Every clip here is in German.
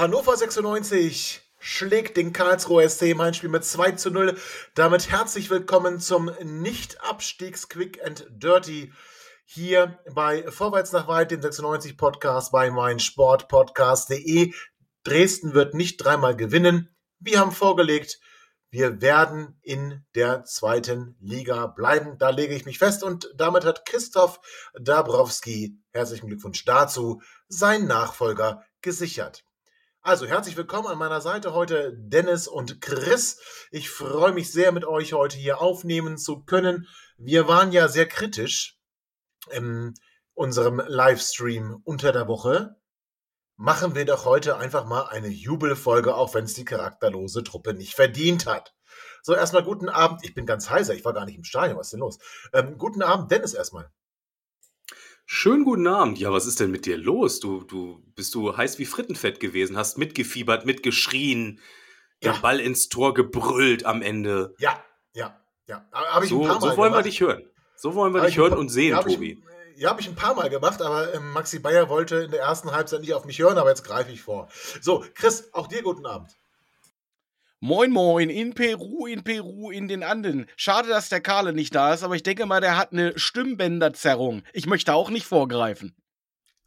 Hannover 96 schlägt den Karlsruher SC im Heimspiel mit 2 zu 0. Damit herzlich willkommen zum Nicht-Abstiegs-Quick and Dirty hier bei Vorwärts nach Weit, dem 96 Podcast bei meinsportpodcast.de. Dresden wird nicht dreimal gewinnen. Wir haben vorgelegt, wir werden in der zweiten Liga bleiben. Da lege ich mich fest. Und damit hat Christoph Dabrowski, herzlichen Glückwunsch dazu, seinen Nachfolger gesichert. Also herzlich willkommen an meiner Seite heute Dennis und Chris. Ich freue mich sehr, mit euch heute hier aufnehmen zu können. Wir waren ja sehr kritisch in unserem Livestream unter der Woche. Machen wir doch heute einfach mal eine Jubelfolge, auch wenn es die charakterlose Truppe nicht verdient hat. So, erstmal guten Abend. Ich bin ganz heiser, ich war gar nicht im Stadion. Was ist denn los? Ähm, guten Abend, Dennis, erstmal. Schönen guten Abend. Ja, was ist denn mit dir los? Du, du bist du heiß wie Frittenfett gewesen, hast mitgefiebert, mitgeschrien, ja. den Ball ins Tor gebrüllt am Ende. Ja, ja, ja. Hab ich so, ein paar Mal so wollen gemacht. wir dich hören. So wollen wir Hab dich ich hören paar- und sehen, hab ich- Tobi. Ja, habe ich ein paar Mal gemacht, aber ähm, Maxi Bayer wollte in der ersten Halbzeit nicht auf mich hören, aber jetzt greife ich vor. So, Chris, auch dir guten Abend. Moin Moin, in Peru, in Peru, in den Anden. Schade, dass der Karle nicht da ist, aber ich denke mal, der hat eine Stimmbänderzerrung. Ich möchte auch nicht vorgreifen.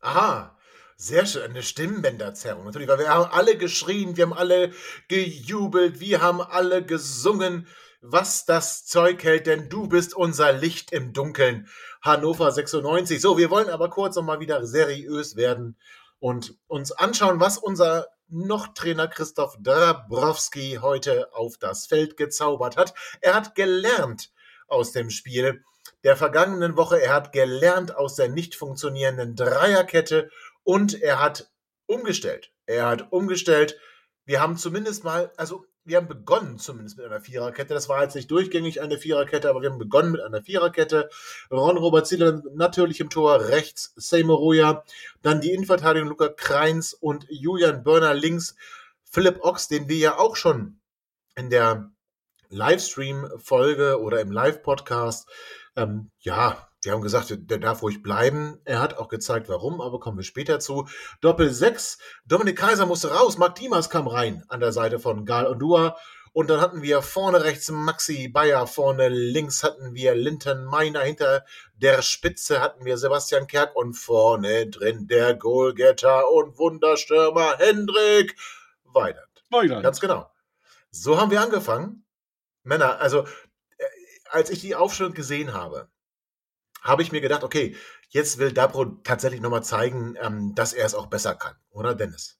Aha, sehr schön, eine Stimmbänderzerrung. Natürlich, weil wir haben alle geschrien, wir haben alle gejubelt, wir haben alle gesungen, was das Zeug hält, denn du bist unser Licht im Dunkeln. Hannover 96. So, wir wollen aber kurz nochmal wieder seriös werden und uns anschauen, was unser noch Trainer Christoph Dabrowski heute auf das Feld gezaubert hat. Er hat gelernt aus dem Spiel der vergangenen Woche. Er hat gelernt aus der nicht funktionierenden Dreierkette und er hat umgestellt. Er hat umgestellt. Wir haben zumindest mal, also wir haben begonnen zumindest mit einer Viererkette. Das war jetzt nicht durchgängig eine Viererkette, aber wir haben begonnen mit einer Viererkette. Ron Robert Zieler natürlich im Tor, rechts Seymour dann die Innenverteidigung Luca Kreins und Julian Börner links. Philipp Ochs, den wir ja auch schon in der Livestream-Folge oder im Live-Podcast ähm, ja, wir haben gesagt, der darf ruhig bleiben. Er hat auch gezeigt, warum, aber kommen wir später zu. Doppel 6. Dominik Kaiser musste raus. Marc Dimas kam rein an der Seite von Gal Ondua. Und dann hatten wir vorne rechts Maxi Bayer, vorne links hatten wir Linton Meiner, hinter der Spitze hatten wir Sebastian Kerk und vorne drin der Goalgetter und Wunderstürmer Hendrik Weidert. Weiter. Ganz genau. So haben wir angefangen. Männer, also äh, als ich die Aufstellung gesehen habe, habe ich mir gedacht, okay, jetzt will Dabro tatsächlich nochmal zeigen, ähm, dass er es auch besser kann, oder Dennis?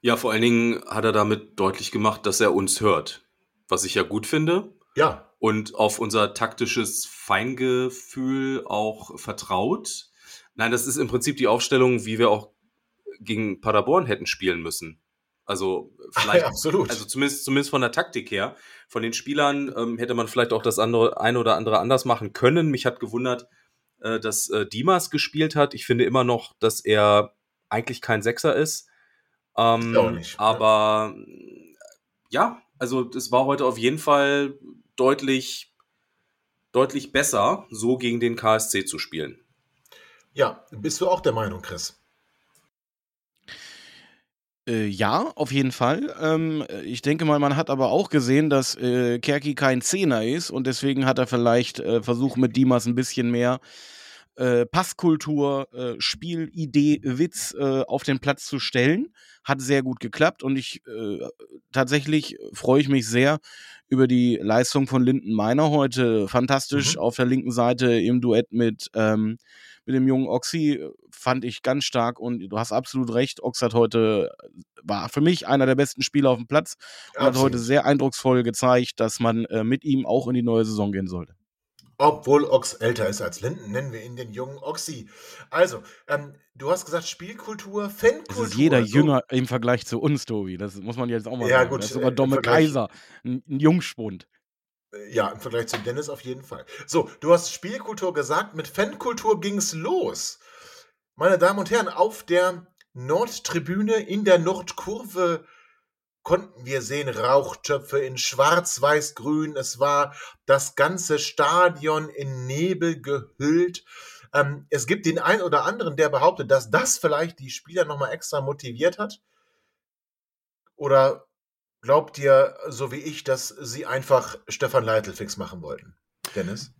Ja, vor allen Dingen hat er damit deutlich gemacht, dass er uns hört. Was ich ja gut finde. Ja, Und auf unser taktisches Feingefühl auch vertraut. Nein, das ist im Prinzip die Aufstellung, wie wir auch gegen Paderborn hätten spielen müssen. Also vielleicht, absolut. also zumindest, zumindest von der Taktik her. Von den Spielern ähm, hätte man vielleicht auch das andere, eine oder andere anders machen können. Mich hat gewundert, äh, dass äh, Dimas gespielt hat. Ich finde immer noch, dass er eigentlich kein Sechser ist. Ähm, auch nicht, ne? aber ja, also das war heute auf jeden Fall deutlich, deutlich besser, so gegen den KSC zu spielen. ja, bist du auch der Meinung, Chris? Äh, ja, auf jeden Fall. Ähm, ich denke mal, man hat aber auch gesehen, dass äh, Kerki kein Zehner ist und deswegen hat er vielleicht äh, versucht, mit Dimas ein bisschen mehr äh, Passkultur, äh, Spielidee, Witz äh, auf den Platz zu stellen. Hat sehr gut geklappt und ich äh, tatsächlich freue ich mich sehr über die Leistung von Linden Meiner heute. Fantastisch Mhm. auf der linken Seite im Duett mit, ähm, mit dem jungen Oxy äh, fand ich ganz stark und du hast absolut recht. Ox hat heute, war für mich einer der besten Spieler auf dem Platz und hat heute sehr eindrucksvoll gezeigt, dass man äh, mit ihm auch in die neue Saison gehen sollte. Obwohl Ox älter ist als Linden, nennen wir ihn den jungen Oxy. Also, ähm, du hast gesagt Spielkultur, Fankultur. Es ist jeder so. jünger im Vergleich zu uns, Tobi. Das muss man jetzt auch mal Ja, sagen. gut, Das ist äh, sogar im Domme Kaiser, ein, ein Jungspund. Äh, Ja, im Vergleich zu Dennis auf jeden Fall. So, du hast Spielkultur gesagt, mit Fankultur ging es los. Meine Damen und Herren, auf der Nordtribüne in der Nordkurve konnten wir sehen Rauchtöpfe in schwarz-weiß-grün. Es war das ganze Stadion in Nebel gehüllt. Ähm, es gibt den einen oder anderen, der behauptet, dass das vielleicht die Spieler nochmal extra motiviert hat. Oder glaubt ihr, so wie ich, dass sie einfach Stefan Leitl fix machen wollten? Dennis?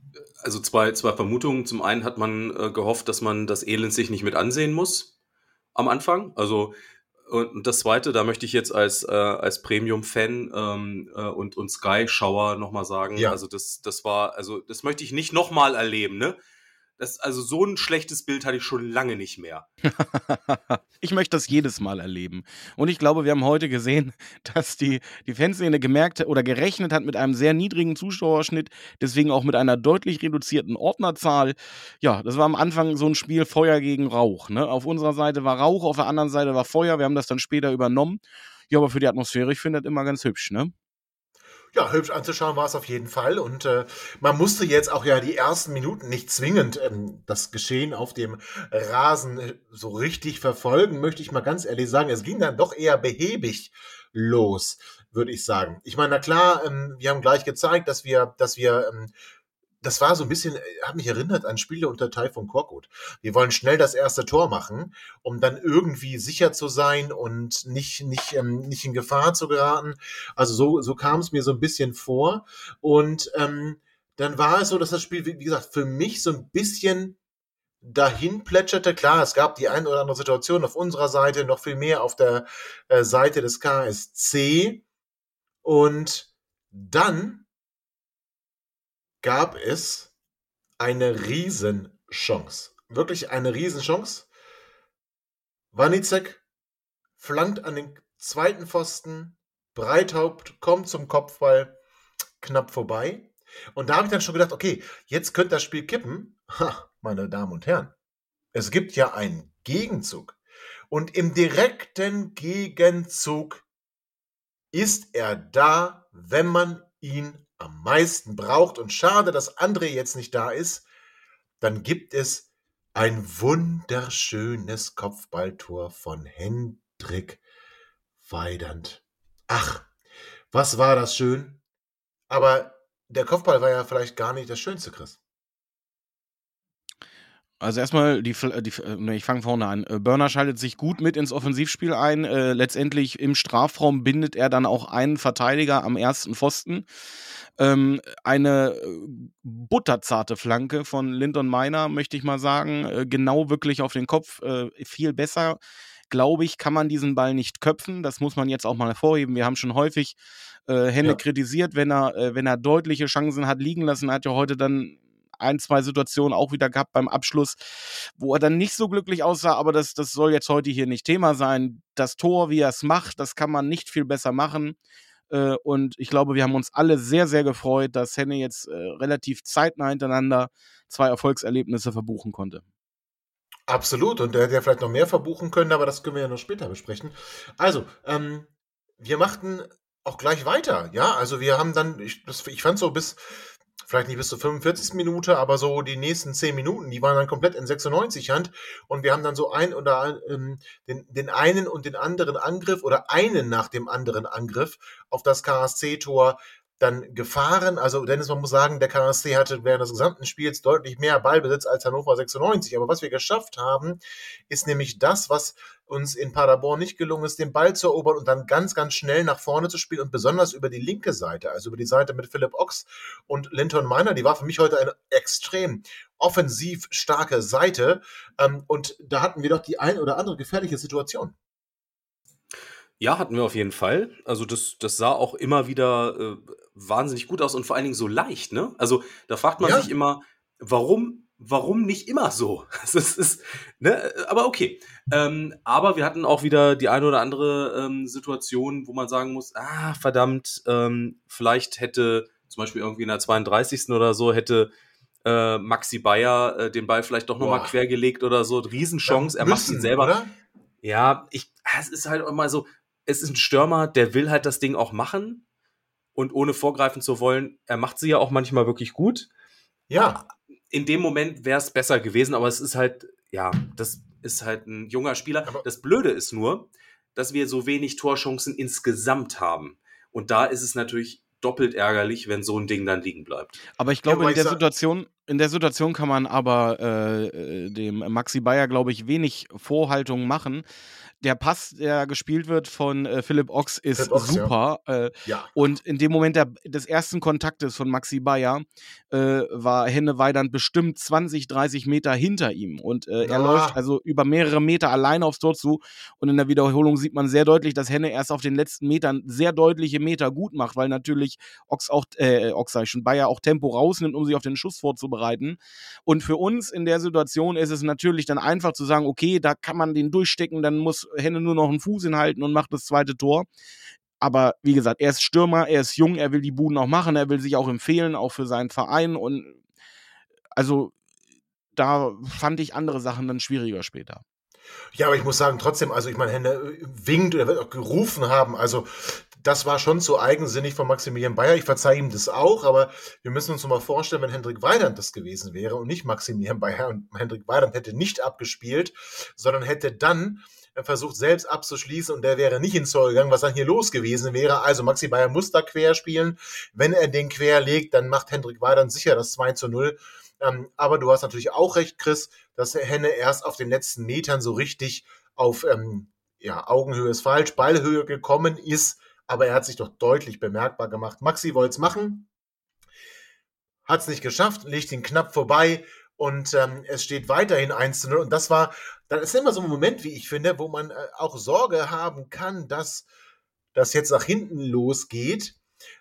Also zwei, zwei Vermutungen. Zum einen hat man äh, gehofft, dass man das Elend sich nicht mit ansehen muss am Anfang. Also und das zweite, da möchte ich jetzt als, äh, als Premium-Fan ähm, äh, und, und Sky-Schauer nochmal sagen, Ja. also das, das war, also das möchte ich nicht nochmal erleben, ne? Das, also so ein schlechtes Bild hatte ich schon lange nicht mehr. ich möchte das jedes Mal erleben. Und ich glaube, wir haben heute gesehen, dass die, die Fanszene gemerkt oder gerechnet hat mit einem sehr niedrigen Zuschauerschnitt, deswegen auch mit einer deutlich reduzierten Ordnerzahl. Ja, das war am Anfang so ein Spiel Feuer gegen Rauch. Ne? Auf unserer Seite war Rauch, auf der anderen Seite war Feuer. Wir haben das dann später übernommen. Ja, aber für die Atmosphäre, ich finde das immer ganz hübsch, ne? Ja, hübsch anzuschauen war es auf jeden Fall. Und äh, man musste jetzt auch ja die ersten Minuten nicht zwingend ähm, das Geschehen auf dem Rasen äh, so richtig verfolgen, möchte ich mal ganz ehrlich sagen. Es ging dann doch eher behäbig los, würde ich sagen. Ich meine, na klar, ähm, wir haben gleich gezeigt, dass wir, dass wir ähm, das war so ein bisschen, äh, hat mich erinnert an Spiele unter Taifun Korkut. Wir wollen schnell das erste Tor machen, um dann irgendwie sicher zu sein und nicht, nicht, ähm, nicht in Gefahr zu geraten. Also so, so kam es mir so ein bisschen vor. Und ähm, dann war es so, dass das Spiel, wie wie gesagt, für mich so ein bisschen dahin plätscherte. Klar, es gab die ein oder andere Situation auf unserer Seite, noch viel mehr auf der äh, Seite des KSC. Und dann gab es eine Riesenchance. Wirklich eine Riesenchance. Wanizek flankt an den zweiten Pfosten. Breithaupt kommt zum Kopfball knapp vorbei. Und da habe ich dann schon gedacht, okay, jetzt könnte das Spiel kippen. Ha, meine Damen und Herren, es gibt ja einen Gegenzug. Und im direkten Gegenzug ist er da, wenn man ihn am meisten braucht. Und schade, dass André jetzt nicht da ist. Dann gibt es ein wunderschönes Kopfballtor von Hendrik Weidand. Ach, was war das schön. Aber der Kopfball war ja vielleicht gar nicht das Schönste, Chris. Also erstmal, die, Fl- die, äh, nee, ich fange vorne an. Äh, Börner schaltet sich gut mit ins Offensivspiel ein. Äh, letztendlich im Strafraum bindet er dann auch einen Verteidiger am ersten Pfosten. Ähm, eine äh, butterzarte Flanke von Linton Meiner, möchte ich mal sagen. Äh, genau wirklich auf den Kopf. Äh, viel besser, glaube ich, kann man diesen Ball nicht köpfen. Das muss man jetzt auch mal hervorheben. Wir haben schon häufig äh, Hände Ja. kritisiert, wenn er, äh, wenn er deutliche Chancen hat liegen lassen. Er hat ja heute dann ein, zwei Situationen auch wieder gehabt beim Abschluss, wo er dann nicht so glücklich aussah, aber das, das soll jetzt heute hier nicht Thema sein. Das Tor, wie er es macht, das kann man nicht viel besser machen. Äh, Und ich glaube, wir haben uns alle sehr, sehr gefreut, dass Henne jetzt äh, relativ zeitnah hintereinander zwei Erfolgserlebnisse verbuchen konnte. Absolut. Und der hätte ja vielleicht noch mehr verbuchen können, aber das können wir ja noch später besprechen. Also, ähm, wir machten auch gleich weiter. Ja, also wir haben dann, ich, ich fand so bis, vielleicht nicht bis zur 45. Minute, aber so die nächsten 10 Minuten, die waren dann komplett in 96 Hand. Und wir haben dann so ein oder ähm, den, den einen und den anderen Angriff oder einen nach dem anderen Angriff auf das KSC-Tor dann gefahren. Also Dennis, man muss sagen, der KSC hatte während des gesamten Spiels deutlich mehr Ballbesitz als Hannover 96. Aber was wir geschafft haben, ist nämlich das, was uns in Paderborn nicht gelungen ist, den Ball zu erobern und dann ganz, ganz schnell nach vorne zu spielen und besonders über die linke Seite, also über die Seite mit Philipp Ochs und Linton Miner, die war für mich heute eine extrem offensiv starke Seite. Ähm, und da hatten wir doch die ein oder andere gefährliche Situation. Ja, hatten wir auf jeden Fall. Also das, das sah auch immer wieder äh, wahnsinnig gut aus und vor allen Dingen so leicht, ne? Also da fragt man Ja. sich immer, warum, warum nicht immer so? Das ist, ist, ne? Aber okay. Ähm, aber wir hatten auch wieder die eine oder andere ähm, Situation, wo man sagen muss, ah, verdammt, ähm, vielleicht hätte zum Beispiel irgendwie in der 32. oder so, hätte äh, Maxi Bayer äh, den Ball vielleicht doch nochmal quergelegt oder so. Riesenchance, er macht ihn selber. Oder? Ja, ich, es ist halt immer so, es ist ein Stürmer, der will halt das Ding auch machen. Und ohne vorgreifen zu wollen, er macht sie ja auch manchmal wirklich gut. Ja. In dem Moment wäre es besser gewesen, aber es ist halt, ja, das ist halt ein junger Spieler. Aber das Blöde ist nur, dass wir so wenig Torchancen insgesamt haben. Und da ist es natürlich doppelt ärgerlich, wenn so ein Ding dann liegen bleibt. Aber ich glaube, ja, in der Situation, in der Situation kann man aber äh, äh dem Maxi Bayer, glaube ich, wenig Vorhaltungen machen, der Pass, der gespielt wird von äh, Philipp Ochs, ist Philipp Ochs, super. Ja. Äh, ja. Und in dem Moment der, des ersten Kontaktes von Maxi Bayer äh, war Henne Weidand bestimmt 20, 30 Meter hinter ihm. Und äh, er läuft also über mehrere Meter allein aufs Tor zu. Und in der Wiederholung sieht man sehr deutlich, dass Henne erst auf den letzten Metern sehr deutliche Meter gut macht, weil natürlich Ochs auch, äh, Ochs sag ich schon, Bayer auch Tempo rausnimmt, um sich auf den Schuss vorzubereiten. Und für uns in der Situation ist es natürlich dann einfach zu sagen, okay, da kann man den durchstecken, dann muss Henne nur noch einen Fuß hinhalten und macht das zweite Tor. Aber wie gesagt, er ist Stürmer, er ist jung, er will die Buden auch machen, er will sich auch empfehlen, auch für seinen Verein. Und also da fand ich andere Sachen dann schwieriger später. Ja, aber ich muss sagen, trotzdem, also ich meine, Henne äh, winkt oder wird auch gerufen haben. Also das war schon so eigensinnig von Maximilian Bayer. Ich verzeihe ihm das auch, aber wir müssen uns mal vorstellen, wenn Hendrik Weidand das gewesen wäre und nicht Maximilian Bayer und Hendrik Weidand hätte nicht abgespielt, sondern hätte dann versucht selbst abzuschließen und der wäre nicht ins Tor gegangen, was dann hier los gewesen wäre. Also Maxi Bayer muss da quer spielen. Wenn er den quer legt, dann macht Hendrik Weidern sicher das 2 zu 0. Ähm, aber du hast natürlich auch recht, Chris, dass Henne erst auf den letzten Metern so richtig auf ähm, ja, Augenhöhe ist falsch, Ballhöhe gekommen ist, aber er hat sich doch deutlich bemerkbar gemacht. Maxi wollte es machen, hat es nicht geschafft, legt ihn knapp vorbei und ähm, es steht weiterhin 1 zu 0. Und das war dann ist immer so ein Moment, wie ich finde, wo man äh, auch Sorge haben kann, dass das jetzt nach hinten losgeht.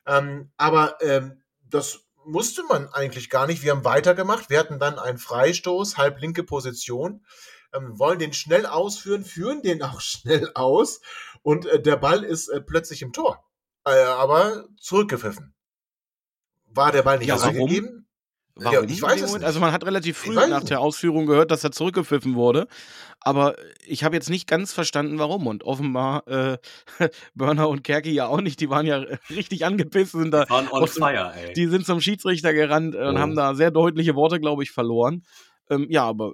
Ähm, aber ähm, das musste man eigentlich gar nicht. Wir haben weitergemacht. Wir hatten dann einen Freistoß, halblinke Position, ähm, wollen den schnell ausführen, führen den auch schnell aus und äh, der Ball ist äh, plötzlich im Tor. Äh, aber zurückgepfiffen. War der Ball nicht ja, gegeben? Warum? Ja, ich weiß es nicht. Also man hat relativ früh nach der Ausführung gehört, dass er zurückgepfiffen wurde. Aber ich habe jetzt nicht ganz verstanden, warum. Und offenbar äh, Burner und Kerki ja auch nicht. Die waren ja richtig angepisst. Sind da waren on fire, ey. Die sind zum Schiedsrichter gerannt und oh. haben da sehr deutliche Worte, glaube ich, verloren. Ähm, ja, aber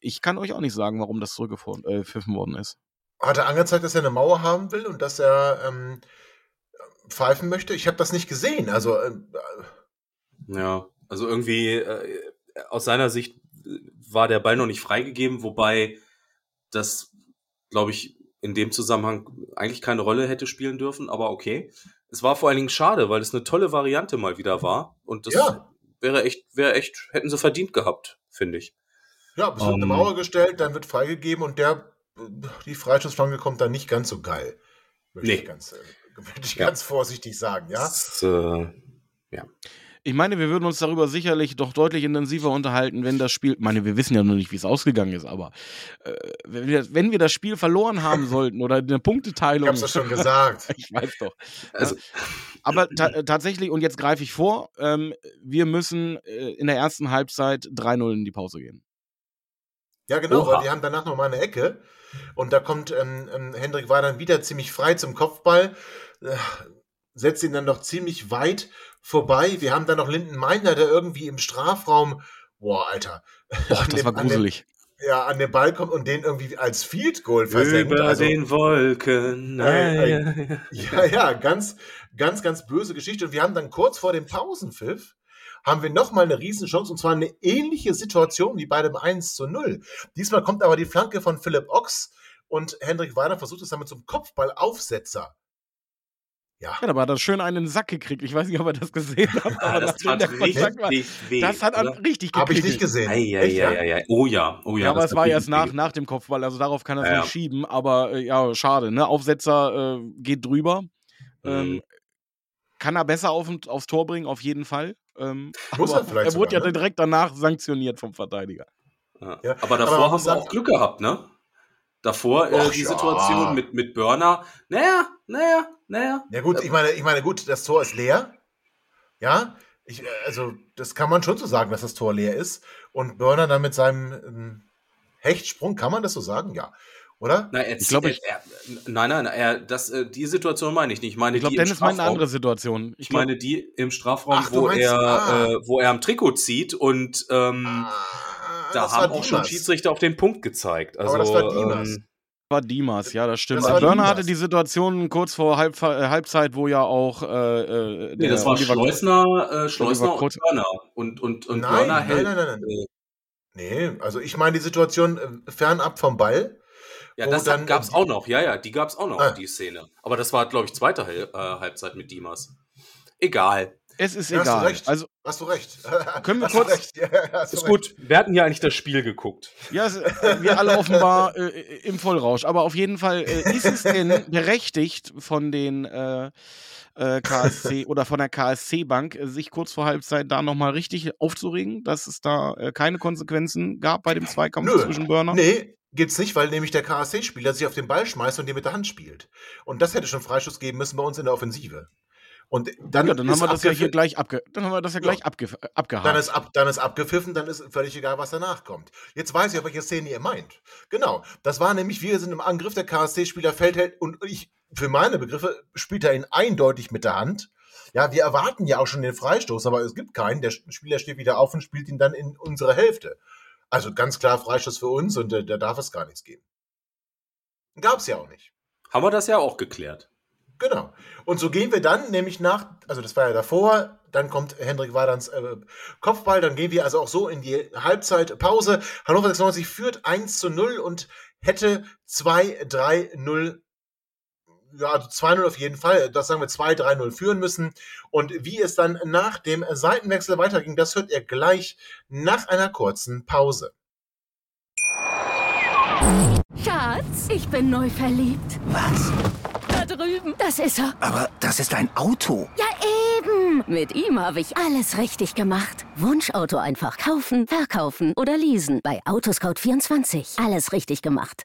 ich kann euch auch nicht sagen, warum das zurückgepfiffen äh, worden ist. Hat er angezeigt, dass er eine Mauer haben will und dass er ähm, pfeifen möchte? Ich habe das nicht gesehen. Also äh, ja. Also irgendwie äh, aus seiner Sicht war der Ball noch nicht freigegeben, wobei das, glaube ich, in dem Zusammenhang eigentlich keine Rolle hätte spielen dürfen, aber okay. Es war vor allen Dingen schade, weil es eine tolle Variante mal wieder war und das ja. wäre echt, wäre echt, hätten sie verdient gehabt, finde ich. Ja, es wird um, eine ähm. Mauer gestellt, dann wird freigegeben und der, die Freischussflanke kommt dann nicht ganz so geil. Würde nee. ich, ganz, äh, würde ich ja. ganz vorsichtig sagen, ja. Das, äh, ja. Ich meine, wir würden uns darüber sicherlich doch deutlich intensiver unterhalten, wenn das Spiel. Ich meine, wir wissen ja noch nicht, wie es ausgegangen ist, aber äh, wenn, wir, wenn, wir, das Spiel verloren haben sollten oder eine Punkteteilung. Ich hab's doch schon gesagt. ich weiß doch. Also, aber ta tatsächlich, und jetzt greife ich vor, ähm, wir müssen äh, in der ersten Halbzeit 3-0 in die Pause gehen. Ja, genau, Oha. weil wir haben danach nochmal eine Ecke und da kommt ähm, ähm, Hendrik war dann wieder ziemlich frei zum Kopfball, äh, setzt ihn dann noch ziemlich weit vorbei. Wir haben dann noch Linden Meiner, der irgendwie im Strafraum, boah, Alter. Boah, das dem, war gruselig. Dem, ja, an den Ball kommt und den irgendwie als Field Goal versenkt. Über also, den Wolken. Äh, äh, ja, ja, ganz, ganz, ganz böse Geschichte. Und wir haben dann kurz vor dem Pausenpfiff haben wir nochmal eine Riesenchance und zwar eine ähnliche Situation wie bei dem 1 zu 0. Diesmal kommt aber die Flanke von Philipp Ochs und Hendrik Weiner versucht es damit zum Kopfballaufsetzer ja. ja, aber hat er schön einen Sack gekriegt. Ich weiß nicht, ob er das gesehen hat. Aber das, das hat richtig war, weh. Das hat er richtig gekriegt. Habe ich nicht gesehen. Ei, ei, Echt, ei, ja? Oh ja, oh ja. ja aber es war erst nach, nach dem Kopfball, also darauf kann er es ja, nicht schieben. Aber äh, ja, schade. Ne? Aufsetzer äh, geht drüber. Mhm. Ähm, kann er besser auf, aufs Tor bringen, auf jeden Fall. Ähm, Muss er vielleicht. Er wurde sogar, ja ne? direkt danach sanktioniert vom Verteidiger. Aber davor aber haben wir auch Glück gehabt, ne? Davor äh, die Situation mit, mit Burner. Naja, naja, naja. Ja gut, ich meine, ich meine, gut, das Tor ist leer. Ja, Ich, äh, also, das kann man schon so sagen, dass das Tor leer ist. Und Börner dann mit seinem ähm, Hechtsprung, kann man das so sagen? Ja. Oder? Nein, er, ich glaube, er, er, nein, nein, er, das, äh, die Situation meine ich nicht. Ich meine, ich glaube, Dennis meint eine andere Situation. Ich, ich meine die im Strafraum, Ach, wo er, ah. äh, wo er am Trikot zieht und ähm, ah, da haben auch Dimas. schon Schiedsrichter auf den Punkt gezeigt. Also, Aber das war Dimas. Ähm, war Dimas, ja, das stimmt. Das Dimas. hatte die Situation kurz vor Halb, äh, Halbzeit, wo ja auch. Äh, äh nee, das war Schleusner, äh, Schleusner und Burner. Und, und, und nein, Burner hält. Nein, nein, nein, nein. Nee, also ich meine die Situation äh, fernab vom Ball. Ja, das gab es auch noch. Ja, ja, die gab es auch noch, ah. die Szene. Aber das war, glaube ich, zweite Hal äh, Halbzeit mit Dimas. Egal. Es ist ja, egal. Hast du recht. Also, hast du recht. Können wir hast kurz. Ja, ist recht. gut. Wir hatten ja eigentlich das Spiel geguckt. Ja, wir alle offenbar äh, im Vollrausch. Aber auf jeden Fall äh, ist es denn berechtigt von den äh, äh KSC oder von der KSC-Bank, äh, sich kurz vor Halbzeit da nochmal richtig aufzuregen, dass es da äh, keine Konsequenzen gab bei dem Zweikampf Nö. zwischen Burner? Nee, Gibt's nicht, weil nämlich der KSC-Spieler sich auf den Ball schmeißt und den mit der Hand spielt. Und das hätte schon Freischuss geben müssen bei uns in der Offensive. Und dann, ja, dann haben wir das ja hier gleich abge dann haben wir das ja gleich ja. abge abgehakt. Dann ist, ab, dann ist abgepfiffen, dann ist völlig egal, was danach kommt. Jetzt weiß ich, auf welche Szene ihr meint. Genau. Das war nämlich, wir sind im Angriff, der KSC-Spieler fällt halt und ich, für meine Begriffe, spielt er ihn eindeutig mit der Hand. Ja, wir erwarten ja auch schon den Freistoß, aber es gibt keinen. Der Spieler steht wieder auf und spielt ihn dann in unsere Hälfte. Also ganz klar Freistoß für uns und äh, da darf es gar nichts geben. Gab es ja auch nicht. Haben wir das ja auch geklärt. Genau. Und so gehen wir dann nämlich nach, also das war ja davor, dann kommt Hendrik Wadans äh, Kopfball, dann gehen wir also auch so in die Halbzeitpause. Hannover 96 führt 1 zu 0 und hätte 2, 3, 0 ja, also 2-0 auf jeden Fall, das sagen wir 2-3-0 führen müssen. Und wie es dann nach dem Seitenwechsel weiterging, das hört ihr gleich nach einer kurzen Pause. Schatz, ich bin neu verliebt. Was? Da drüben. Das ist er. Aber das ist ein Auto. Ja, eben. Mit ihm habe ich alles richtig gemacht. Wunschauto einfach kaufen, verkaufen oder leasen. Bei Autoscout24. Alles richtig gemacht.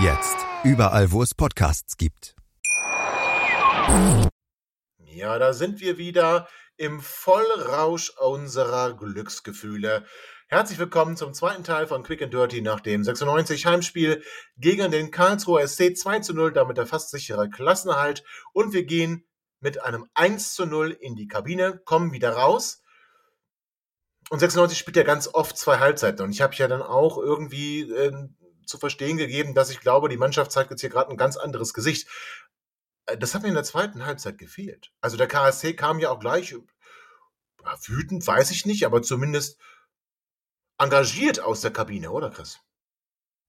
Jetzt. Überall, wo es Podcasts gibt. Ja, da sind wir wieder im Vollrausch unserer Glücksgefühle. Herzlich willkommen zum zweiten Teil von Quick and Dirty nach dem 96 Heimspiel gegen den Karlsruher SC 2 zu 0, damit der fast sichere Klassenerhalt. Und wir gehen mit einem 1 zu 0 in die Kabine, kommen wieder raus. Und 96 spielt ja ganz oft zwei Halbzeiten. Und ich habe ja dann auch irgendwie äh, zu verstehen gegeben, dass ich glaube, die Mannschaft zeigt jetzt hier gerade ein ganz anderes Gesicht. Äh, das hat mir in der zweiten Halbzeit gefehlt. Also der KSC kam ja auch gleich, wütend, weiß ich nicht, aber zumindest engagiert aus der Kabine, oder Chris?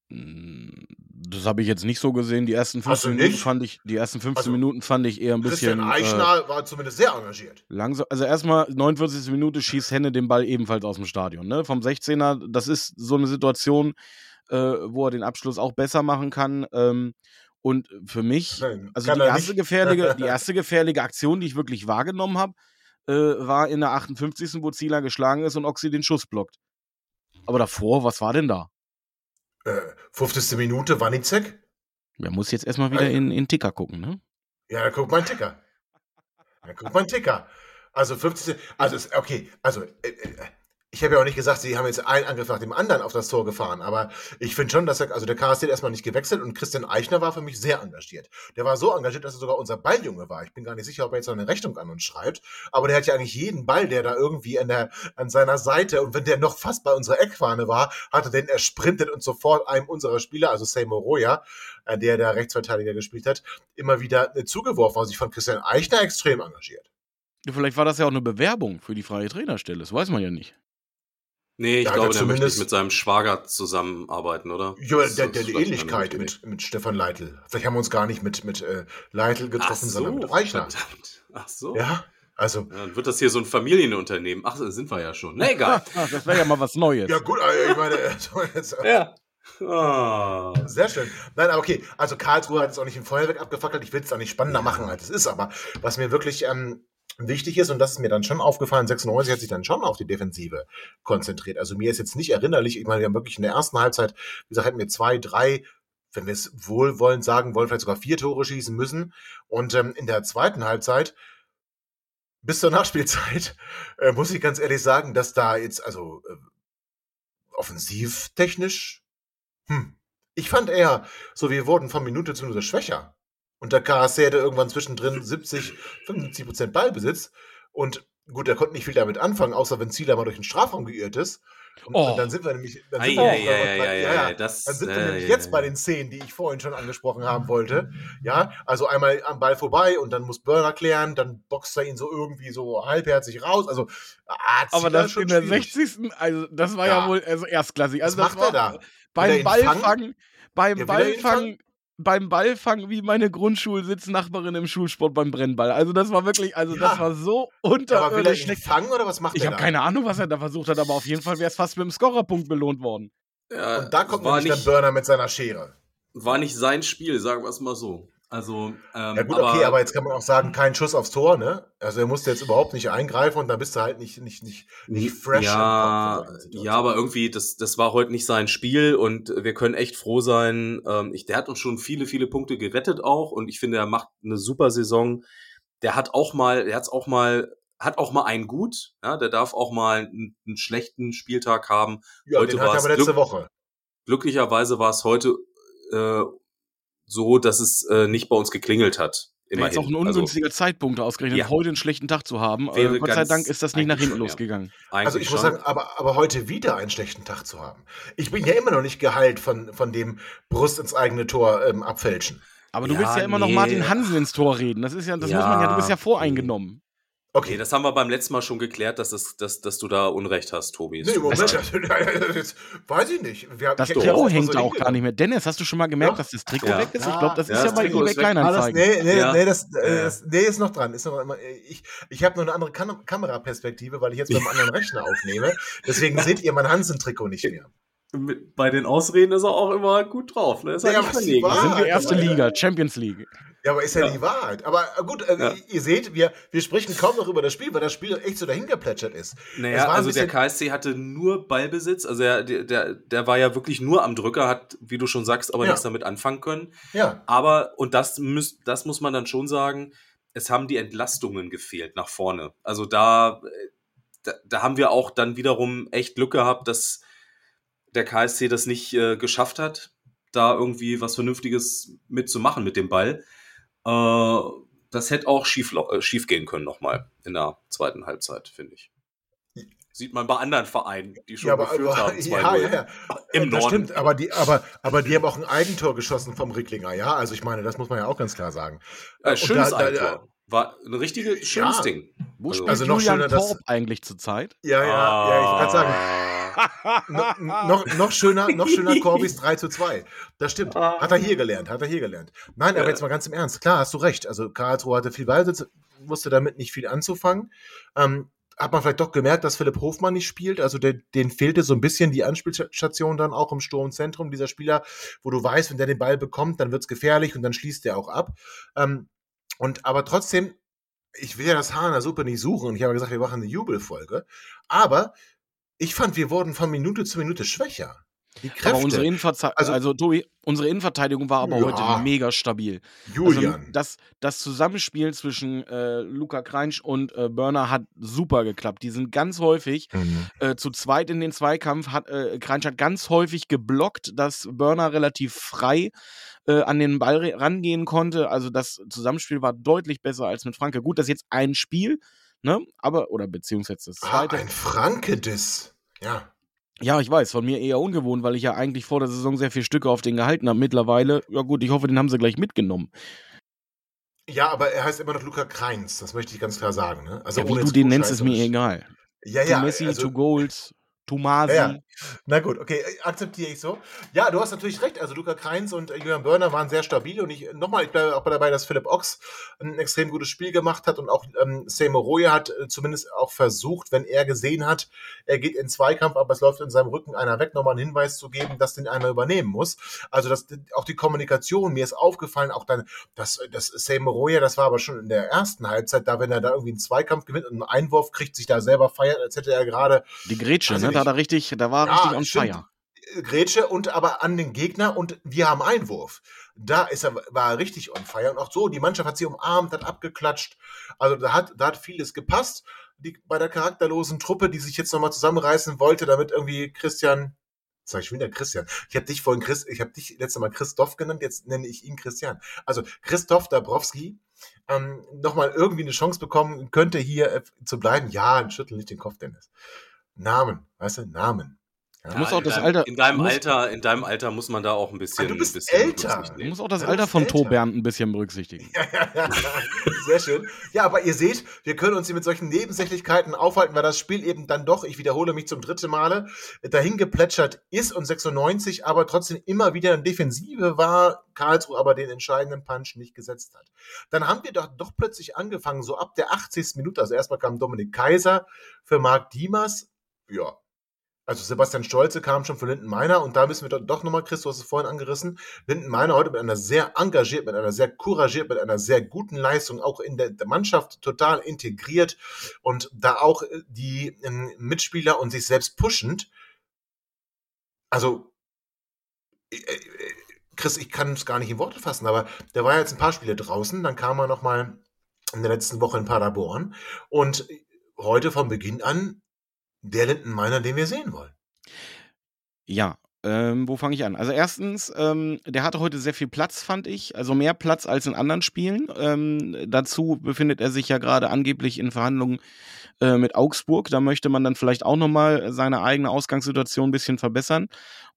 Hm, das habe ich jetzt nicht so gesehen. Die ersten 15 Minuten fand ich, die ersten 15 also, Minuten fand ich eher ein bisschen. Christian Eichner äh, war zumindest sehr engagiert. Langsam, also erstmal 49. Minute schießt Henne den Ball ebenfalls aus dem Stadion. Ne? Vom 16er, das ist so eine Situation, äh, wo er den Abschluss auch besser machen kann. Ähm, und für mich, also die erste, gefährliche, die erste gefährliche Aktion, die ich wirklich wahrgenommen habe, äh, war in der 58. wo Zieler geschlagen ist und Oxy den Schuss blockt. Aber davor, was war denn da? Äh, 50. Minute, Wanizek? Man muss jetzt erstmal wieder in, in Ticker gucken, ne? Ja, dann guck mal in Ticker. Dann guck mal in Ticker. Also 50. Also, okay, also äh, äh, ich habe ja auch nicht gesagt, sie haben jetzt einen Angriff nach dem anderen auf das Tor gefahren, aber ich finde schon, dass er, also der KSC hat erstmal nicht gewechselt und Christian Eichner war für mich sehr engagiert. Der war so engagiert, dass er sogar unser Balljunge war. Ich bin gar nicht sicher, ob er jetzt noch eine Rechnung an uns schreibt, aber der hat ja eigentlich jeden Ball, der da irgendwie an, der, an seiner Seite und wenn der noch fast bei unserer Eckfahne war, hatte den er sprintet und sofort einem unserer Spieler, also Seymour Roya, äh, der der Rechtsverteidiger gespielt hat, immer wieder äh, zugeworfen, also sich von Christian Eichner extrem engagiert. Vielleicht war das ja auch eine Bewerbung für die freie Trainerstelle, das weiß man ja nicht. Nee, ich da glaube, der möchte nicht mit seinem Schwager zusammenarbeiten, oder? Ja, der, der, der Ähnlichkeit mit, mit Stefan Leitl. Vielleicht haben wir uns gar nicht mit, mit äh, Leitl getroffen, so, sondern mit Eichner. Verdammt. Ach so. Ja, Also, Ja, Dann wird das hier so ein Familienunternehmen. Ach, das sind wir ja schon. Na egal. Das wäre ja mal was Neues. ja gut, äh, ich meine, so jetzt, ja. Ah. Sehr schön. Nein, aber okay, also Karlsruhe hat es auch nicht im Feuerwerk abgefackelt. Ich will es auch nicht spannender machen, als es ist. Aber was mir wirklich ähm, wichtig ist, und das ist mir dann schon aufgefallen, 96 hat sich dann schon auf die Defensive konzentriert. Also mir ist jetzt nicht erinnerlich, ich meine, wir haben wirklich in der ersten Halbzeit, wie gesagt, hätten wir zwei, drei, wenn wir es wohlwollend sagen wollen, vielleicht sogar vier Tore schießen müssen. Und ähm, in der zweiten Halbzeit bis zur Nachspielzeit äh, muss ich ganz ehrlich sagen, dass da jetzt, also äh, offensivtechnisch, hm, ich fand eher, so wir wurden von Minute zu Minute schwächer. Und der KSC hatte irgendwann zwischendrin 70, 75 Prozent Ballbesitz. Und gut, er konnte nicht viel damit anfangen, außer wenn Zieler mal durch den Strafraum geirrt ist. Und, Oh. und dann sind wir nämlich, dann sind wir, jetzt bei den Szenen, die ich vorhin schon angesprochen haben wollte. Ja, also einmal am Ball vorbei und dann muss Burner klären, dann boxt er ihn so irgendwie so halbherzig raus. Also, ah, Aber das ist schon in der schwierig. 60. Also, das war Ja. ja, wohl also erstklassig. Also, Was das macht er war da? Er beim ihn Ballfang, fangen? beim Ja, Ballfang, fangen? Beim Ballfang wie meine Grundschulsitznachbarin im Schulsport beim Brennball. Also, das war wirklich, also, Ja. das war so Ja, aber will er unterirdisch ihn schlecht. fangen oder was macht Ich er habe da? keine Ahnung, was er da versucht hat, aber auf jeden Fall wäre es fast mit dem Scorerpunkt belohnt worden. Ja, Und da kommt nämlich nicht, dann Burner mit seiner Schere. war nicht sein Spiel, sagen wir es mal so. Also, ähm, Ja gut, okay, aber jetzt kann man auch sagen, kein Schuss aufs Tor, ne? Also er musste jetzt überhaupt nicht eingreifen und dann bist du halt nicht, nicht, nicht, nicht fresh. ja, ja, aber irgendwie, das, das war heute nicht sein Spiel und wir können echt froh sein. Ähm, ich, der hat uns schon viele, viele Punkte gerettet auch und ich finde, er macht eine super Saison. Der hat auch mal, der hat's auch mal, hat auch mal einen gut, ja, der darf auch mal einen, einen schlechten Spieltag haben. ja, heute den hat war er es aber letzte Woche. Glücklicherweise war es heute äh, so, dass es äh, nicht bei uns geklingelt hat. Wäre jetzt Immerhin. auch ein ungünstiger Zeitpunkt ausgerechnet, Ja. heute einen schlechten Tag zu haben. Äh, Gott sei Dank ist das nicht nach hinten schon, ja. losgegangen. Also, Also ich muss sagen, aber, aber heute wieder einen schlechten Tag zu haben. Ich bin ja immer noch nicht geheilt von, von dem Brust ins eigene Tor ähm, abfälschen. Aber du Ja, willst ja immer noch nee. Martin Hansen ins Tor reden. Das ist ja, das Ja, muss man ja, du bist ja voreingenommen. Okay. Nee, das haben wir beim letzten Mal schon geklärt, dass, das, dass, dass du da Unrecht hast, Tobi. Nee, Moment, das, das, weiß ich nicht. Wir, Das ich erklär's Trikot hängt so auch gar nicht mehr. Dennis, hast du schon mal gemerkt, Ja. dass das Trikot Ja. weg ist? Ich Ja. glaube, das Ja, ist ja das bei Trikot eBay das, Kleinanzeigen. nee, nee, Ja. nee, das, Ja. das, nee, ist noch dran. Ist noch, ich ich habe nur eine andere Kam Kameraperspektive, weil ich jetzt beim anderen Rechner aufnehme. Deswegen seht ihr mein Hansen-Trikot nicht mehr. Bei den Ausreden ist er auch immer gut drauf. Ne? Ist Ja, was die Wir sind die erste Liga, Champions League. Ja, aber ist ja, Ja. die Wahrheit. Aber gut, äh, Ja. ihr seht, wir, wir sprechen kaum noch über das Spiel, weil das Spiel echt so dahingeplätschert ist. Naja, also der KSC hatte nur Ballbesitz. Also er, der, der, der war ja wirklich nur am Drücker, hat, wie du schon sagst, aber Ja. nichts damit anfangen können. Ja, Aber, und das, müß, das muss man dann schon sagen, es haben die Entlastungen gefehlt nach vorne. Also da, äh, da, da haben wir auch dann wiederum echt Glück gehabt, dass der KSC das nicht äh, geschafft hat, da irgendwie was Vernünftiges mitzumachen mit dem Ball. Äh, das hätte auch schief, äh, schief gehen können nochmal in der zweiten Halbzeit, finde ich. Sieht man bei anderen Vereinen, die schon ja, aber, geführt aber haben. ja, 2-0. ja, ja. Im das Norden. stimmt, aber die, aber, aber die haben auch ein Eigentor geschossen vom Ricklinger, ja. Also ich meine, das muss man ja auch ganz klar sagen. Äh, schönes da- da- Eigentor. War ein richtiges, schönes Ja. Ding. Wo Also- spielt Also noch Julian schöner, dass- Korb eigentlich zurzeit? Ja, ja, ja, ich kann sagen. Ah. No, noch, noch schöner, noch schöner Korbis 3 zu 2. Das stimmt. Hat er hier gelernt, hat er hier gelernt. Nein, aber jetzt mal ganz im Ernst. Klar, hast du recht. Also Karlsruhe hatte viel Ballsitz, wusste damit nicht viel anzufangen. Ähm, hat man vielleicht doch gemerkt, dass Philipp Hofmann nicht spielt. Also der, den fehlte so ein bisschen die Anspielstation dann auch im Sturmzentrum. Dieser Spieler, wo du weißt, wenn der den Ball bekommt, dann wird's gefährlich und dann schließt der auch ab. Ähm, und aber trotzdem, ich will ja das Haar in der Suppe nicht suchen und ich habe gesagt, wir machen eine Jubelfolge. Aber ich fand, wir wurden von Minute zu Minute schwächer. Die Kräfte. Aber unsere Innenverteidigung, Also- also, Tobi, unsere Innenverteidigung war aber Ja. heute mega stabil. Julian. Also das, das Zusammenspiel zwischen äh, Luca Kreinsch und äh, Burner hat super geklappt. Die sind ganz häufig Mhm. äh, zu zweit in den Zweikampf. Hat, äh, Kreinsch hat ganz häufig geblockt, dass Burner relativ frei äh, an den Ball rangehen konnte. Also das Zusammenspiel war deutlich besser als mit Franke. Gut, das ist jetzt ein Spiel, ne? Aber, oder beziehungsweise das Ah, zweite. ein Franke-Diss. Ja. Ja, ich weiß, von mir eher ungewohnt, weil ich ja eigentlich vor der Saison sehr viele Stücke auf den gehalten habe. Mittlerweile, ja gut, ich hoffe, den haben sie gleich mitgenommen. Ja, aber er heißt immer noch Luca Kreins, das möchte ich ganz klar sagen. Ne? Also ja, wie du den nennst, ist mir egal. Ja, ja. Messi, also, to Goals, Tomasi. Ja, ja. Na gut, okay, äh, akzeptiere ich so. Ja, du hast natürlich recht. Also Luca Kreins und äh, Julian Börner waren sehr stabil und ich nochmal, ich bleibe auch dabei, dass Philipp Ochs ein extrem gutes Spiel gemacht hat und auch ähm, Seymour Roye hat äh, zumindest auch versucht, wenn er gesehen hat, er geht in Zweikampf, aber es läuft in seinem Rücken einer weg, nochmal einen Hinweis zu geben, dass den einer übernehmen muss. Also das, auch die Kommunikation, mir ist aufgefallen, auch dann, das, das Seymour Roye, das war aber schon in der ersten Halbzeit, da wenn er da irgendwie einen Zweikampf gewinnt und einen Einwurf kriegt, sich da selber feiert, als hätte er gerade Die Grätsche, Also ne? Da er richtig, da war Ja, richtig on stimmt. fire. Grätsche und aber an den Gegner und wir haben Einwurf. Da ist er, war er richtig on fire. Und auch so, die Mannschaft hat sie umarmt, hat abgeklatscht. Also da hat, da hat vieles gepasst. Die, bei der charakterlosen Truppe, die sich jetzt nochmal zusammenreißen wollte, damit irgendwie Christian, sag ich wieder Christian. Ich habe dich vorhin Chris, ich habe dich letztes Mal Christoph genannt, jetzt nenne ich ihn Christian. Also Christoph Dabrowski ähm, nochmal irgendwie eine Chance bekommen könnte, hier äh, zu bleiben. Ja, schüttel nicht den Kopf, Dennis. Namen, weißt du, Namen. Ja. Du musst auch in das deinem, Alter- In deinem Alter, in deinem Alter muss man da auch ein bisschen. Ah, du bist ein bisschen älter. Du musst auch das Ja, Alter von ist To älter. Bernd ein bisschen berücksichtigen. Sehr schön. Ja, aber ihr seht, wir können uns hier mit solchen Nebensächlichkeiten aufhalten, weil das Spiel eben dann doch, ich wiederhole mich zum dritten Male, dahin geplätschert ist und 96 aber trotzdem immer wieder in Defensive war, Karlsruhe aber den entscheidenden Punch nicht gesetzt hat. Dann haben wir doch, doch plötzlich angefangen, so ab der 80. Minute, also erstmal kam Dominik Kaiser für Marc Diemers, ja, also Sebastian Stolze kam schon für Linden Meiner und da müssen wir doch, nochmal, Chris, du hast es vorhin angerissen, Linden Meiner heute mit einer sehr engagiert, mit einer sehr couragiert, mit einer sehr guten Leistung, auch in der, der Mannschaft total integriert und da auch äh, die ähm, Mitspieler und sich selbst pushend. Also, äh, äh, Chris, ich kann es gar nicht in Worte fassen, aber der war jetzt ein paar Spiele draußen, dann kam er nochmal in der letzten Woche in Paderborn und heute von Beginn an der Lindenmeiner, den wir sehen wollen. Ja, ähm, wo fange ich an? Also erstens, ähm, der hatte heute sehr viel Platz, fand ich. Also mehr Platz als in anderen Spielen. Ähm, dazu befindet er sich ja gerade angeblich in Verhandlungen äh, mit Augsburg. Da möchte man dann vielleicht auch nochmal seine eigene Ausgangssituation ein bisschen verbessern.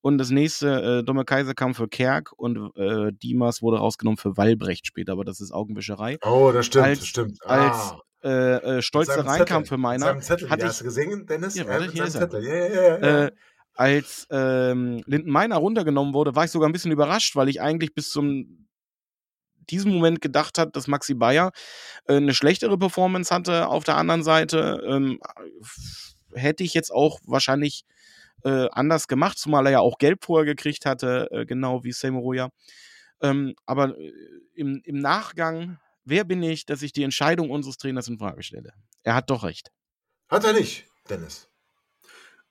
Und das nächste, äh, Domme Kaiser kam für Kerk und äh, Dimas wurde rausgenommen für Wallbrecht später, aber das ist Augenwischerei. Oh, das stimmt, Als- das stimmt. als äh, äh, Stolze reinkam für meiner, seinem Zettel, hatte ja, ich- hast du gesehen, Dennis? Ja, Ja, warte, hier ist er. Zettel. Ja, ja, ja, ja. Äh, als ähm, Lindenmeiner runtergenommen wurde, war ich sogar ein bisschen überrascht, weil ich eigentlich bis zum diesem Moment gedacht hat, dass Maxi Bayer äh, eine schlechtere Performance hatte. Auf der anderen Seite ähm, hätte ich jetzt auch wahrscheinlich äh, anders gemacht, zumal er ja auch Gelb vorher gekriegt hatte, äh, genau wie Semoroja. Ähm, aber äh, im, im Nachgang, wer bin ich, dass ich die Entscheidung unseres Trainers in Frage stelle? Er hat doch recht. Hat er nicht, Dennis.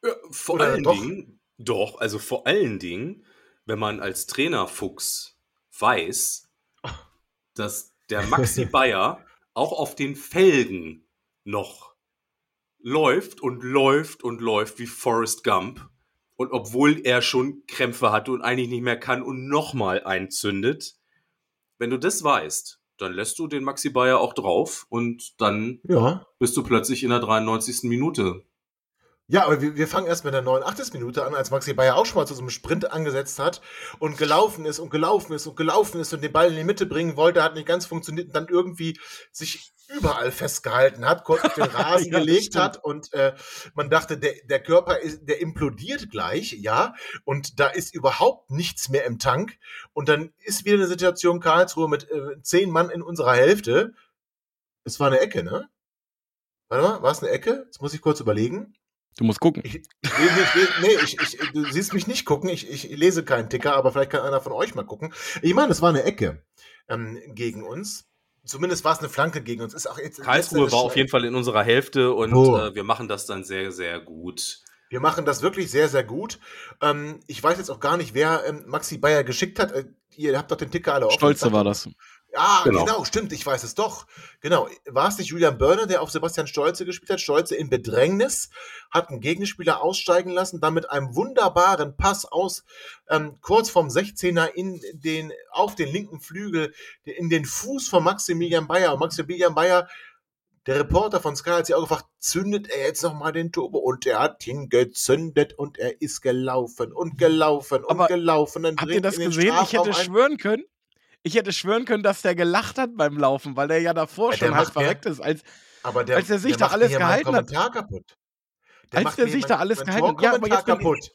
Ja, vor Oder allen doch? Dingen, doch, also vor allen Dingen, wenn man als Trainerfuchs weiß, dass der Maxi Bayer auch auf den Felgen noch läuft und läuft und läuft wie Forrest Gump. Und obwohl er schon Krämpfe hatte und eigentlich nicht mehr kann und nochmal einzündet, wenn du das weißt, dann lässt du den Maxi Bayer auch drauf und dann Ja. bist du plötzlich in der 93. Minute. Ja, aber wir, wir fangen erst mit der 89. Minute an, als Maxi Bayer auch schon mal zu so einem Sprint angesetzt hat und gelaufen ist und gelaufen ist und gelaufen ist und den Ball in die Mitte bringen wollte, hat nicht ganz funktioniert und dann irgendwie sich überall festgehalten hat, kurz auf den Rasen Ja, gelegt hat und äh, man dachte, der, der Körper ist, der implodiert gleich, ja, und da ist überhaupt nichts mehr im Tank und dann ist wieder eine Situation Karlsruhe mit äh, zehn Mann in unserer Hälfte. Es war eine Ecke, ne? Warte mal, war es eine Ecke? Jetzt muss ich kurz überlegen. Du musst gucken. Ich, will- nee, ich, ich, du siehst mich nicht gucken. Ich, ich lese keinen Ticker, aber vielleicht kann einer von euch mal gucken. Ich meine, es war eine Ecke ähm, gegen uns. Zumindest war es eine Flanke gegen uns. Ist auch jetzt Karlsruhe war auf jeden Fall in unserer Hälfte und Oh. äh, wir machen das dann sehr, sehr gut. Wir machen das wirklich sehr, sehr gut. Ähm, ich weiß jetzt auch gar nicht, wer ähm, Maxi Bayer geschickt hat. Äh, ihr habt doch den Ticker alle offen. Stolze war das. Ah, genau. Genau. stimmt, ich weiß es doch. Genau. War es nicht Julian Börner, der auf Sebastian Stolze gespielt hat? Stolze in Bedrängnis, hat einen Gegenspieler aussteigen lassen, dann mit einem wunderbaren Pass aus, ähm, kurz vom 16er in den, auf den linken Flügel, in den Fuß von Maximilian Bayer. Und Maximilian Bayer, der Reporter von Sky hat sich auch gefragt, zündet er jetzt nochmal den Turbo? Und er hat ihn gezündet und er ist gelaufen und gelaufen und Aber gelaufen. Dann Habt ihr das gesehen? Ich hätte ein. schwören können, ich hätte schwören können, dass der gelacht hat beim Laufen, weil der ja davor Ja, der schon halb verreckt ist. Als, Aber der, als er sich der da alles gehalten hat. Kaputt. Als macht der sich da alles gehalten hat. Ja, aber jetzt kaputt.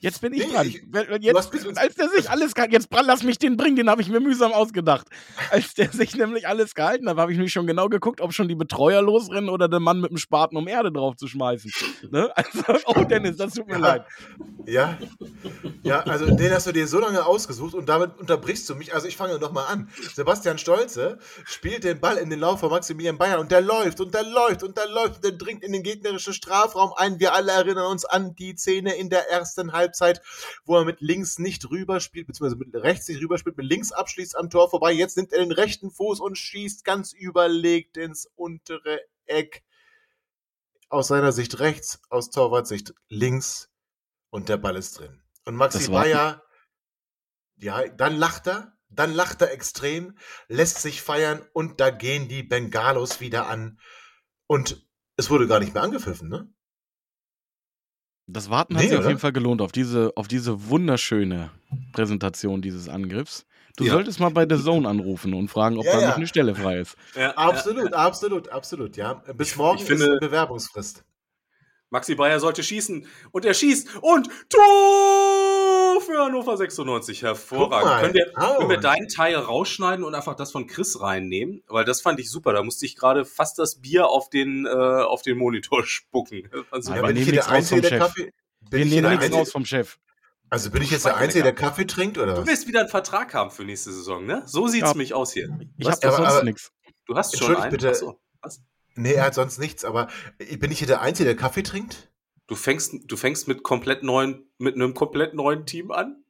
Jetzt bin ich Nee, dran. ich- Wenn- wenn Jetzt, als der sich alles gehalten Jetzt lass mich den bringen, den habe ich mir mühsam ausgedacht. Als der sich nämlich alles gehalten hat, habe ich nämlich schon genau geguckt, ob schon die Betreuer losrennen oder der Mann mit dem Spaten, um Erde drauf zu schmeißen. Ne? Also, oh Dennis, das tut mir Ja. leid. Ja, ja, also den hast du dir so lange ausgesucht und damit unterbrichst du mich. Also ich fange nochmal an. Sebastian Stolze spielt den Ball in den Lauf von Maximilian Bayer und der läuft und der läuft und der läuft und der dringt in den gegnerischen Strafraum ein. Wir alle erinnern uns an die Szene in der ersten Halbzeit, wo er mit links nicht rüberspielt, beziehungsweise mit rechts nicht rüberspielt, mit links abschließt am Tor vorbei. Jetzt nimmt er den rechten Fuß und schießt ganz überlegt ins untere Eck. Aus seiner Sicht rechts, aus Torwartsicht links und der Ball ist drin. Und Maxi Bayer, ja, dann lacht er, dann lacht er extrem, lässt sich feiern und da gehen die Bengalos wieder an. Und es wurde gar nicht mehr angepfiffen, ne? Das Warten hat Nee, sich auf oder? jeden Fall gelohnt, auf diese, auf diese wunderschöne Präsentation dieses Angriffs. Du Ja. solltest mal bei The Zone anrufen und fragen, ob Ja, da ja. noch eine Stelle frei ist. Ja, Absolut, absolut, absolut, ja. Bis morgen ich finde- ist Bewerbungsfrist. Maxi Bayer sollte schießen und er schießt und Tor für Hannover 96. Guck Hervorragend. mal, Können wir, können wir deinen Teil rausschneiden und einfach das von Chris reinnehmen? Weil das fand ich super. Da musste ich gerade fast das Bier auf den, äh, auf den Monitor spucken. Aber bin ich nehmen nichts raus vom Chef. Kaffee. Wir nehmen der nichts Einzige, raus vom Chef. also bin ich jetzt der. Einzige, der Kaffee trinkt oder Du willst wieder einen Vertrag haben für nächste Saison, ne? So sieht's Ja. nämlich aus hier. Ich Was? hab doch Aber- sonst aber- nichts. Du hast schon einen. bitte. Ach so. Was? Nee, er hat sonst nichts, aber bin ich hier der Einzige, der Kaffee trinkt? Du fängst, du fängst mit komplett neuen, mit einem komplett neuen Team an?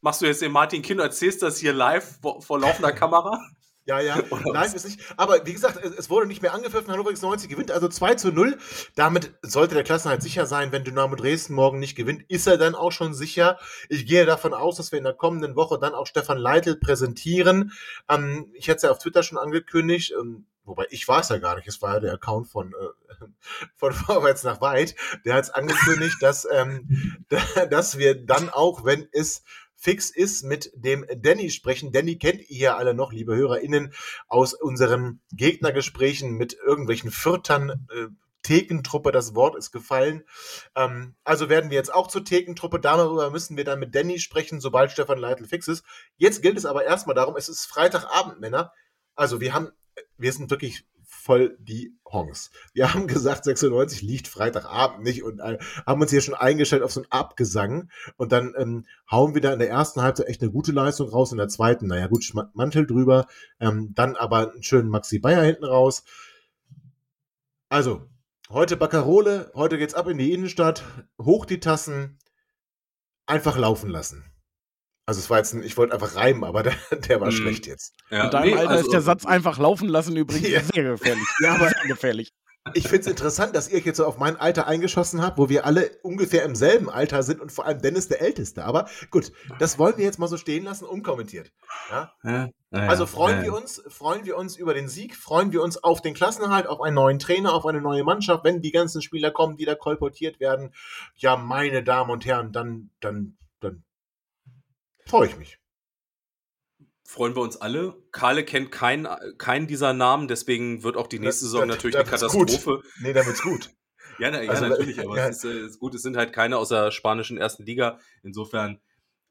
Machst du jetzt den Martin Kind, erzählst das hier live vor, laufender Kamera? Ja, ja, was? ist nicht. Aber wie gesagt, es, es wurde nicht mehr angepfiffen. Hannover 96 gewinnt also 2 zu 0. Damit sollte der Klassenhalt sicher sein. Wenn Dynamo Dresden morgen nicht gewinnt, ist er dann auch schon sicher. Ich gehe davon aus, dass wir in der kommenden Woche dann auch Stefan Leitl präsentieren. Ähm, ich hätte es ja auf Twitter schon angekündigt. Ähm, Wobei ich es ja gar nicht, es war ja der Account von, äh, von Vorwärts nach Weit. Der hat es angekündigt, dass, ähm, dass wir dann auch, wenn es fix ist, mit dem Danny sprechen. Danny kennt ihr ja alle noch, liebe HörerInnen, aus unseren Gegnergesprächen mit irgendwelchen Fürtern. Äh, Thekentruppe, das Wort ist gefallen. Ähm, also werden wir jetzt auch zur Thekentruppe. Darüber müssen wir dann mit Danny sprechen, sobald Stefan Leitl fix ist. Jetzt gilt es aber erstmal darum, es ist Freitagabend, Männer. Also wir haben, wir sind wirklich voll die Hongs. Wir haben gesagt, 96 liegt Freitagabend nicht und äh, haben uns hier schon eingestellt auf so einen Abgesang und dann ähm, hauen wir da in der ersten Halbzeit echt eine gute Leistung raus, in der zweiten, naja gut, Mantel drüber, ähm, dann aber einen schönen Maxi Bayer hinten raus. Also, heute Baccarole, heute geht's ab in die Innenstadt, hoch die Tassen, einfach laufen lassen. Also es war jetzt, ein, ich wollte einfach reimen, aber der, der war Mhm. schlecht jetzt. Ja, In deinem nee, Alter also- ist der Satz einfach laufen lassen übrigens Ja. sehr gefährlich. Ja, aber- sehr gefährlich. Ich finde es interessant, dass ihr euch jetzt so auf mein Alter eingeschossen habt, wo wir alle ungefähr im selben Alter sind und vor allem Dennis der Älteste. Aber gut, das wollen wir jetzt mal so stehen lassen, unkommentiert. Ja? Ja, ja, Also freuen ja. wir uns, freuen wir uns über den Sieg, freuen wir uns auf den Klassenerhalt, auf einen neuen Trainer, auf eine neue Mannschaft, wenn die ganzen Spieler kommen, die da kolportiert werden. Ja, meine Damen und Herren, dann, dann freue ich mich. freuen wir uns alle. Karle kennt keinen, keinen dieser Namen, deswegen wird auch die nächste Saison das- natürlich das eine ist gut. Katastrophe. Nee, dann wird's gut. Ja, na, ja Also, natürlich, aber ja. es ist, äh, ist gut, es sind halt keine aus der spanischen ersten Liga. Insofern,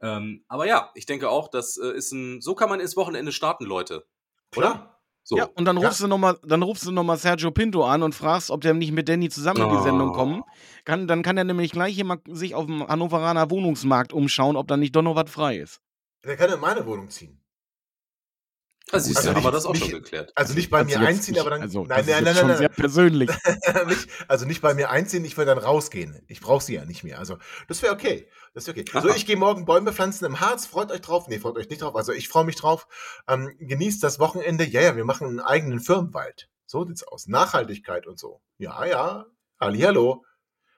ähm, aber ja, ich denke auch, das äh, ist ein, so kann man ins Wochenende starten, Leute. Oder? So. Ja, und dann rufst du noch mal, dann rufst du nochmal Sergio Pinto an und fragst, ob der nicht mit Danny zusammen in die Oh. Sendung kommen kann. Dann kann er nämlich gleich hier mal sich auf dem Hannoveraner Wohnungsmarkt umschauen, ob da nicht doch noch was frei ist. Der kann in meine Wohnung ziehen. Siehst Also du, haben wir nicht- das auch schon nicht- geklärt. Also nicht bei Also mir einziehen, nicht- aber dann. Also, nein, das ist nein, nein, schon nein, sehr persönlich. nicht, also nicht bei mir einziehen, ich will dann rausgehen. Ich brauche sie ja nicht mehr. Also das wäre okay. Das wäre okay. So, Aha. ich gehe morgen Bäume pflanzen im Harz. Freut euch drauf. Nee, freut euch nicht drauf. Also ich freue mich drauf. Ähm, genießt das Wochenende. Ja, ja, wir machen einen eigenen Firmenwald. So sieht's aus. Nachhaltigkeit und so. Ja, ja. Hallihallo.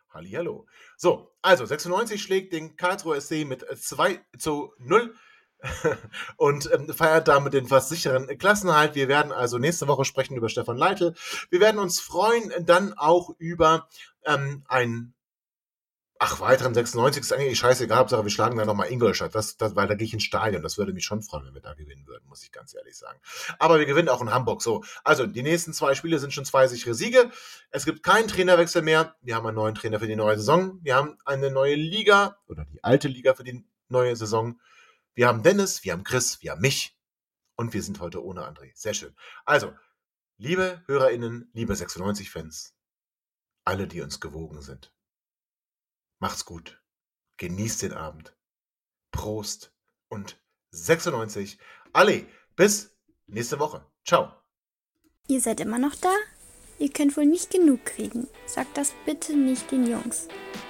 Hallihallo. So, also 96 schlägt den Karlsruher SC mit 2 zu 0 und ähm, feiert damit den fast sicheren Klassenhalt. Wir werden also nächste Woche sprechen über Stefan Leitl. Wir werden uns freuen dann auch über ähm, ein Ach, weiteren 96 ist eigentlich scheißegal. Hauptsache, wir schlagen dann nochmal Ingolstadt. Das, das, weil da gehe ich ins Stadion. Das würde mich schon freuen, wenn wir da gewinnen würden, muss ich ganz ehrlich sagen. Aber wir gewinnen auch in Hamburg. So, also die nächsten zwei Spiele sind schon zwei sichere Siege. Es gibt keinen Trainerwechsel mehr. Wir haben einen neuen Trainer für die neue Saison. Wir haben eine neue Liga oder die alte Liga für die neue Saison. Wir haben Dennis, wir haben Chris, wir haben mich und wir sind heute ohne André. Sehr schön. Also, liebe HörerInnen, liebe 96-Fans, alle, die uns gewogen sind. Macht's gut. Genießt den Abend. Prost und 96. Alle, bis nächste Woche. Ciao. Ihr seid immer noch da? Ihr könnt wohl nicht genug kriegen. Sagt das bitte nicht den Jungs.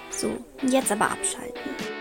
So, jetzt aber abschalten.